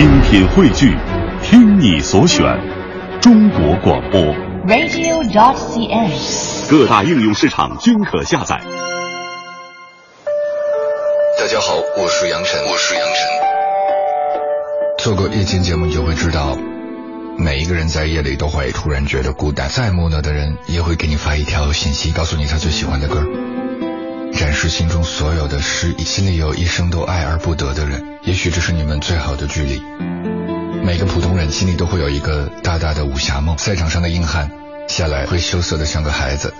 精品汇聚，听你所选，中国广播。radio.dot.cn，。各大应用市场均可下载。大家好，我是杨晨，我是杨晨。做过夜间节目，你就会知道，每一个人在夜里都会突然觉得孤单。再木讷的人也会给你发一条信息，告诉你他最喜欢的歌，是心中所有的诗意。心里有一生都爱而不得的人，也许这是你们最好的距离。每个普通人心里都会有一个大大的武侠梦，赛场上的硬汉下来会羞涩的像个孩子，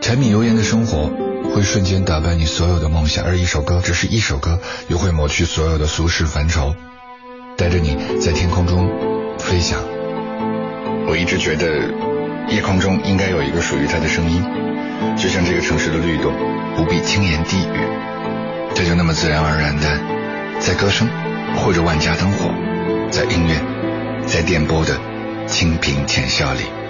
柴米油盐的生活会瞬间打败你所有的梦想，而一首歌，只是一首歌，又会抹去所有的俗世烦愁，带着你在天空中飞翔。我一直觉得夜空中应该有一个属于它的声音，就像这个城市的律动，不必轻言低语，它就那么自然而然的，在歌声或者万家灯火，在音乐，在电波的清平浅笑里。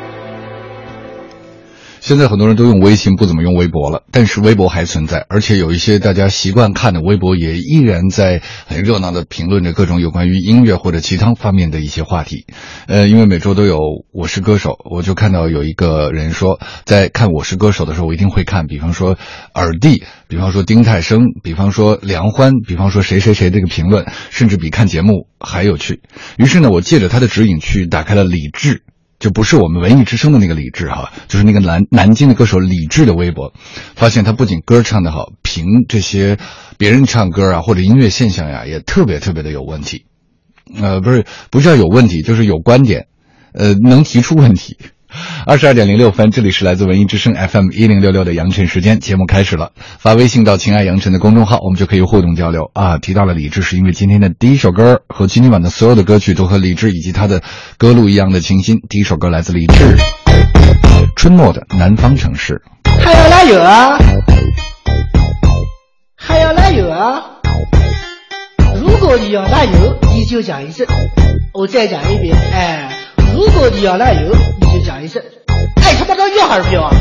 现在很多人都用微信，不怎么用微博了，但是微博还存在，而且有一些大家习惯看的微博也依然在很热闹的评论着各种有关于音乐或者其他方面的一些话题。呃，因为每周都有《我是歌手》，我就看到有一个人说，在看《我是歌手》的时候，我一定会看，比方说耳帝，比方说丁太升，比方说梁欢，比方说谁谁谁这个评论，甚至比看节目还有趣。于是呢，我借着他的指引去打开了李志。就不是我们文艺之声的那个李志哈，就是那个南南京的歌手李志的微博，发现他不仅歌唱得好，评这些别人唱歌啊或者音乐现象呀，也特别特别的有问题。呃，不是不是要有问题，就是有观点，呃，能提出问题。二十二点零六分，这里是来自文艺之声 FM 一零六六的杨晨时间，节目开始了。发微信到“情爱杨晨”的公众号，我们就可以互动交流啊。提到了李志，是因为今天的第一首歌和今天晚的所有的歌曲都和李志以及他的歌路一样的清新。第一首歌来自李志，《春末的南方城市》。还要来油啊？还要来油啊？如果你要来油，你就讲一次。我再讲一遍，哎，如果你要来油，你就讲一声。哎，他妈的要还是不要啊？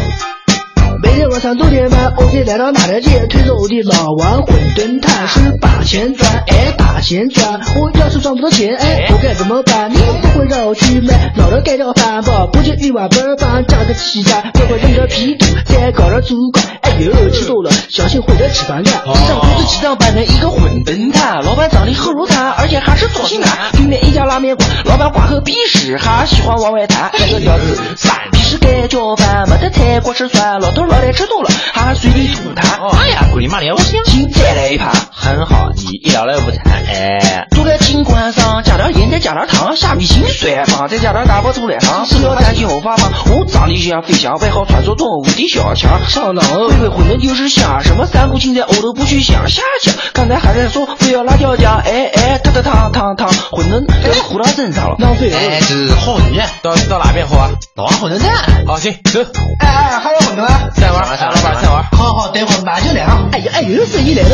晚上六点半，我就来到马条街，推着我的老王馄饨摊，是把钱赚，哎，把钱赚。我要是赚不到钱，哎，我该怎么办？你不会让我去买老的盖掉饭包，不就一碗白饭加个鸡蛋，我会扔点皮肚，再搞点猪肝。哎呦，吃多了小心会得吃饭干。地上铺着鸡蛋拌的一个馄饨摊，老板长得很如炭，而且还是左性男。对面一家拉面馆，老板挂个鄙视，还喜欢往外弹。这个屌丝，三皮是盖浇饭，没得菜锅吃酸，老头老太吃多了，还随地吐痰。哎呀，滚你妈的，我行。请再来一盘，很好，你一聊来无谈，哎。青关上，加点盐，再加点糖，下米清水放，再加点大白兔来糖。是要担心后发胖？我长得像飞翔，外号传说中无敌小强。上当了，回回馄饨就是香，什么三顾青菜我都不去想，下讲。刚才还在说不要辣椒酱，哎哎，烫烫烫烫烫，馄饨这个糊到身上了，浪费了。哎，这是好馄饨，到到哪边好啊？老王馄饨店。好，行，走。哎哎，还有馄饨啊？再玩，来，老板再玩。好好，等会马上来啊！哎呀哎呦，生意来了！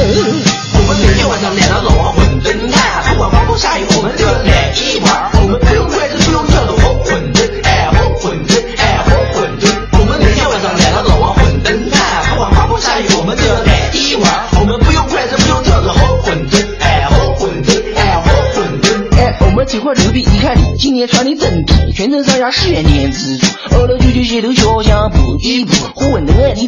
我们每天晚上来到老王馄饨摊，不管刮不下雨，我们就要来一碗。我们不用筷子，不用叫的活馄饨，哎，活馄饨，哎，活馄饨。我们每天晚上来到老王馄饨摊，不管刮风下雨，我们就要来一碗。我们不用筷子，不用叫的活馄饨，哎，活馄饨，哎，活馄饨。哎，我们这块牛逼，你看你今年穿的真皮，全身上下十元钱资助，饿了就去街头小巷补一补。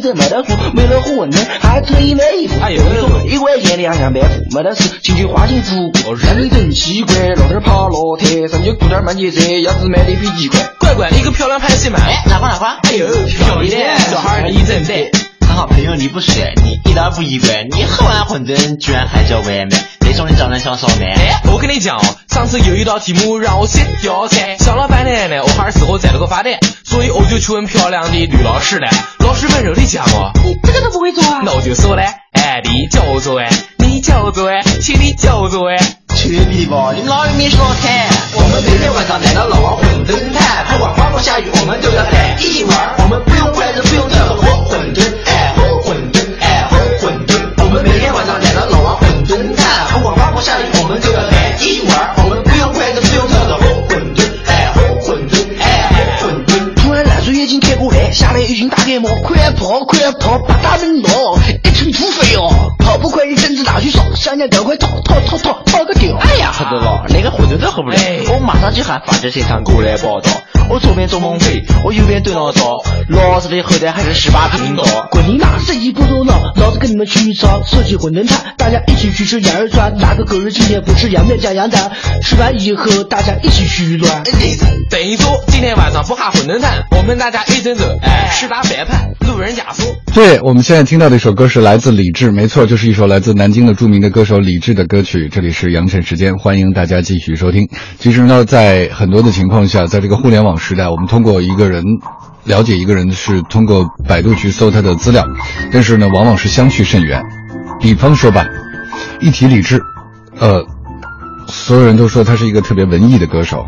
活馄饨哎，你真没得数，为了馄饨还特意买衣服。哎呦，一块钱两箱白布，没得事，请去花钱出国。让你真奇怪，老头爬老太，上去雇点慢节奏，鸭子买的比鸡快。乖乖，你个漂亮拍戏嘛？哎，哪块哪块？哎呦，漂亮，小孩你真美。很好朋友，你不帅，你一点不意外，你喝完馄饨居然还叫外卖，那种人长得像少奶。哎，我跟你讲哦，上次有一道题目让我写吊菜，想了半天呢，我还是事后摘了个发呆，所以我就去问漂亮的女老师了。老师温柔的家伙，你这个都不会做啊？那我就说嘞，哎，你教我做哎，你教我做哎，请你教我做哎。去你吧，你老有没说菜？我们每天晚上来到老王馄饨摊，不管刮风下雨，我们都要来一碗。我们不用筷子，不用叫的活馄饨，一群大盖帽，快跑快跑，八大门道，一群土匪哦，跑不快一阵子打去烧，想想赶快逃逃逃逃逃个屌！哎呀，喝多了，连个混沌都喝不了。我马上去喊法制现场过来报道。我左边做梦飞，我右边对牢骚，老子的后代还是十八频道。滚你妈！生意不头脑，老子跟你们去炒手机馄饨摊，大家一起去吃羊肉串，哪个狗日今天不吃羊面加羊蛋？吃完以后大家一起去乱。等于说今天晚上不哈馄饨摊，我们大家一整走，哎，十打反叛，路人甲说。对，我们现在听到的一首歌是来自李志，没错，就是一首来自南京的著名的歌手李志的歌曲。这里是羊城时间，欢迎大家继续收听。其实呢，在很多的情况下，在这个互联网时代，我们通过一个人了解一个人是通过百度去搜他的资料，但是呢，往往是相去甚远。比方说吧，一提李志，呃，所有人都说他是一个特别文艺的歌手。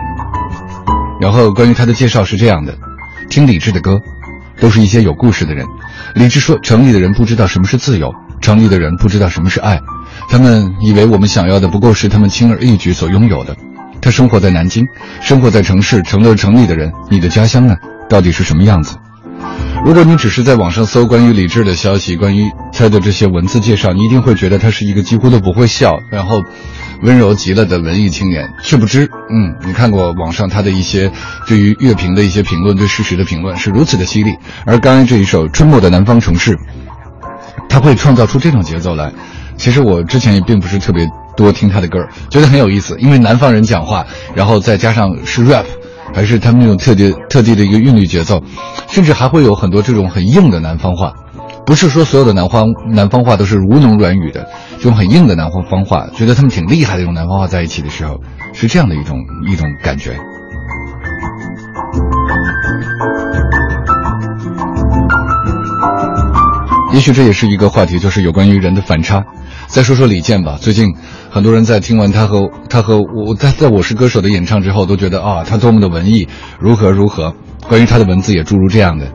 然后关于他的介绍是这样的：听李志的歌，都是一些有故事的人。李志说，城里的人不知道什么是自由，城里的人不知道什么是爱，他们以为我们想要的不过是他们轻而易举所拥有的。他生活在南京，生活在城市，成了城里的人。你的家乡呢？到底是什么样子？如果你只是在网上搜关于李志的消息，关于他的这些文字介绍，你一定会觉得他是一个几乎都不会笑，然后温柔极了的文艺青年。却不知，嗯，你看过网上他的一些对于乐评的一些评论，对事实的评论是如此的犀利。而刚才这一首《春末的南方城市》，他会创造出这种节奏来。其实我之前也并不是特别多听他的歌，觉得很有意思，因为南方人讲话，然后再加上是 rap。还是他们那种特别特地的一个韵律节奏，甚至还会有很多这种很硬的南方话，不是说所有的南方南方话都是吴侬软语的，这种很硬的南方方话，觉得他们挺厉害的，用南方话在一起的时候，是这样的一种一种感觉。也许这也是一个话题，就是有关于人的反差。再说说李健吧，最近很多人在听完他和他和我在在我是歌手的演唱之后，都觉得啊，他多么的文艺，如何如何。关于他的文字也诸如这样的：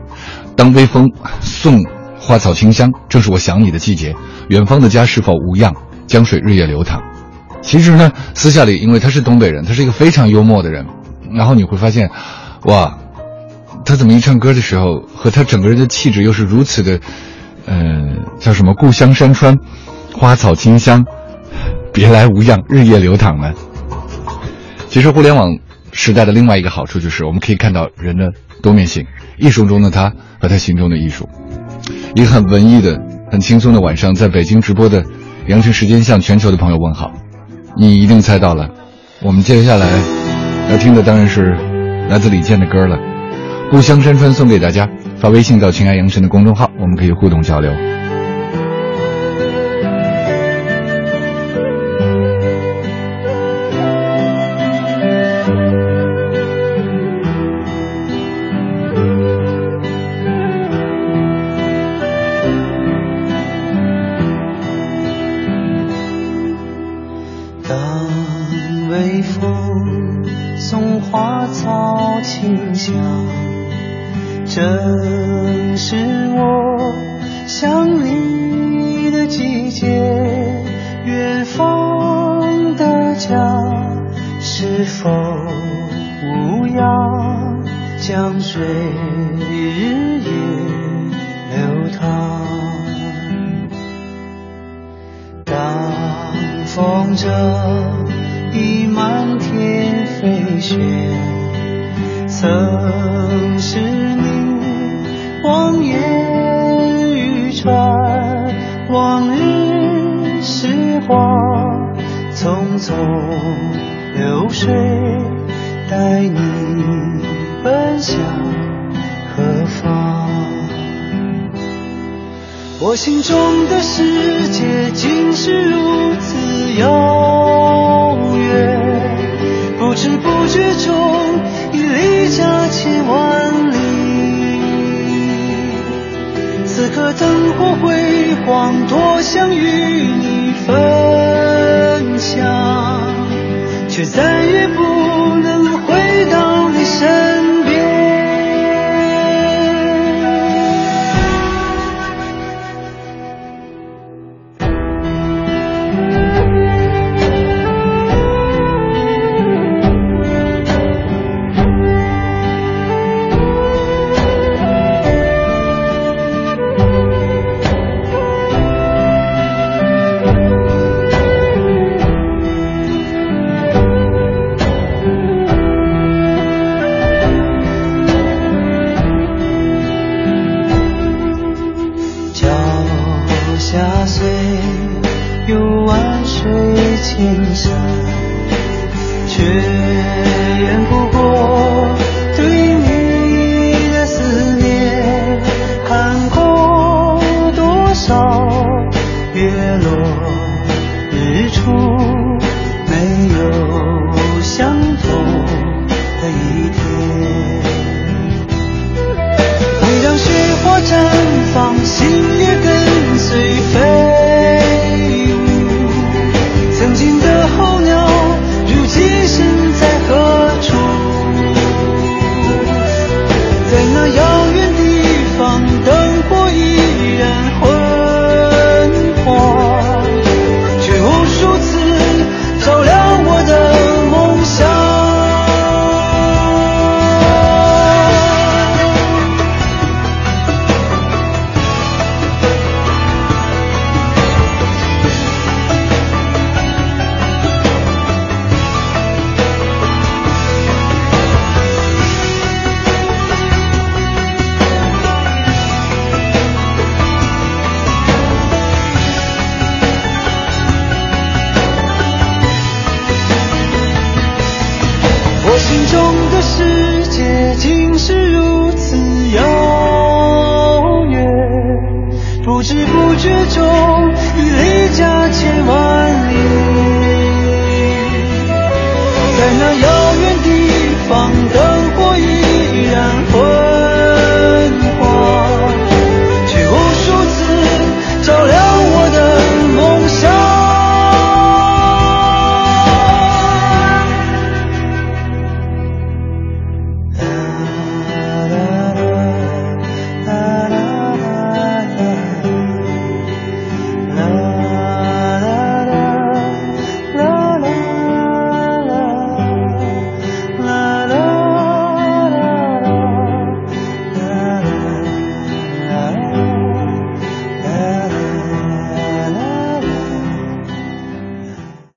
当微风送花草清香，正是我想你的季节。远方的家是否无恙？江水日夜流淌。其实呢，私下里，因为他是东北人，他是一个非常幽默的人。然后你会发现，哇，他怎么一唱歌的时候，和他整个人的气质又是如此的，嗯，叫什么？故乡山川。花草清香，别来无恙，日夜流淌呢。其实互联网时代的另外一个好处就是，我们可以看到人的多面性，艺术中的他和他心中的艺术。一个很文艺的、很轻松的晚上，在北京直播的羊城时间向全球的朋友问好。你一定猜到了，我们接下来要听的当然是来自李健的歌了，《故乡山川》送给大家。发微信到“情爱羊城”的公众号，我们可以互动交流。微风送花草清香正是我想你的季节远方的家是否无恙江水日夜流淌。当风筝已满天飞雪，曾是你望眼欲穿，往日时光匆匆流水。带你奔向何方？我心中的世界竟是如此遥远。不知不觉中已离家千万里此刻灯火辉煌多想与你分享却再也不能回到你身万水千山却远不过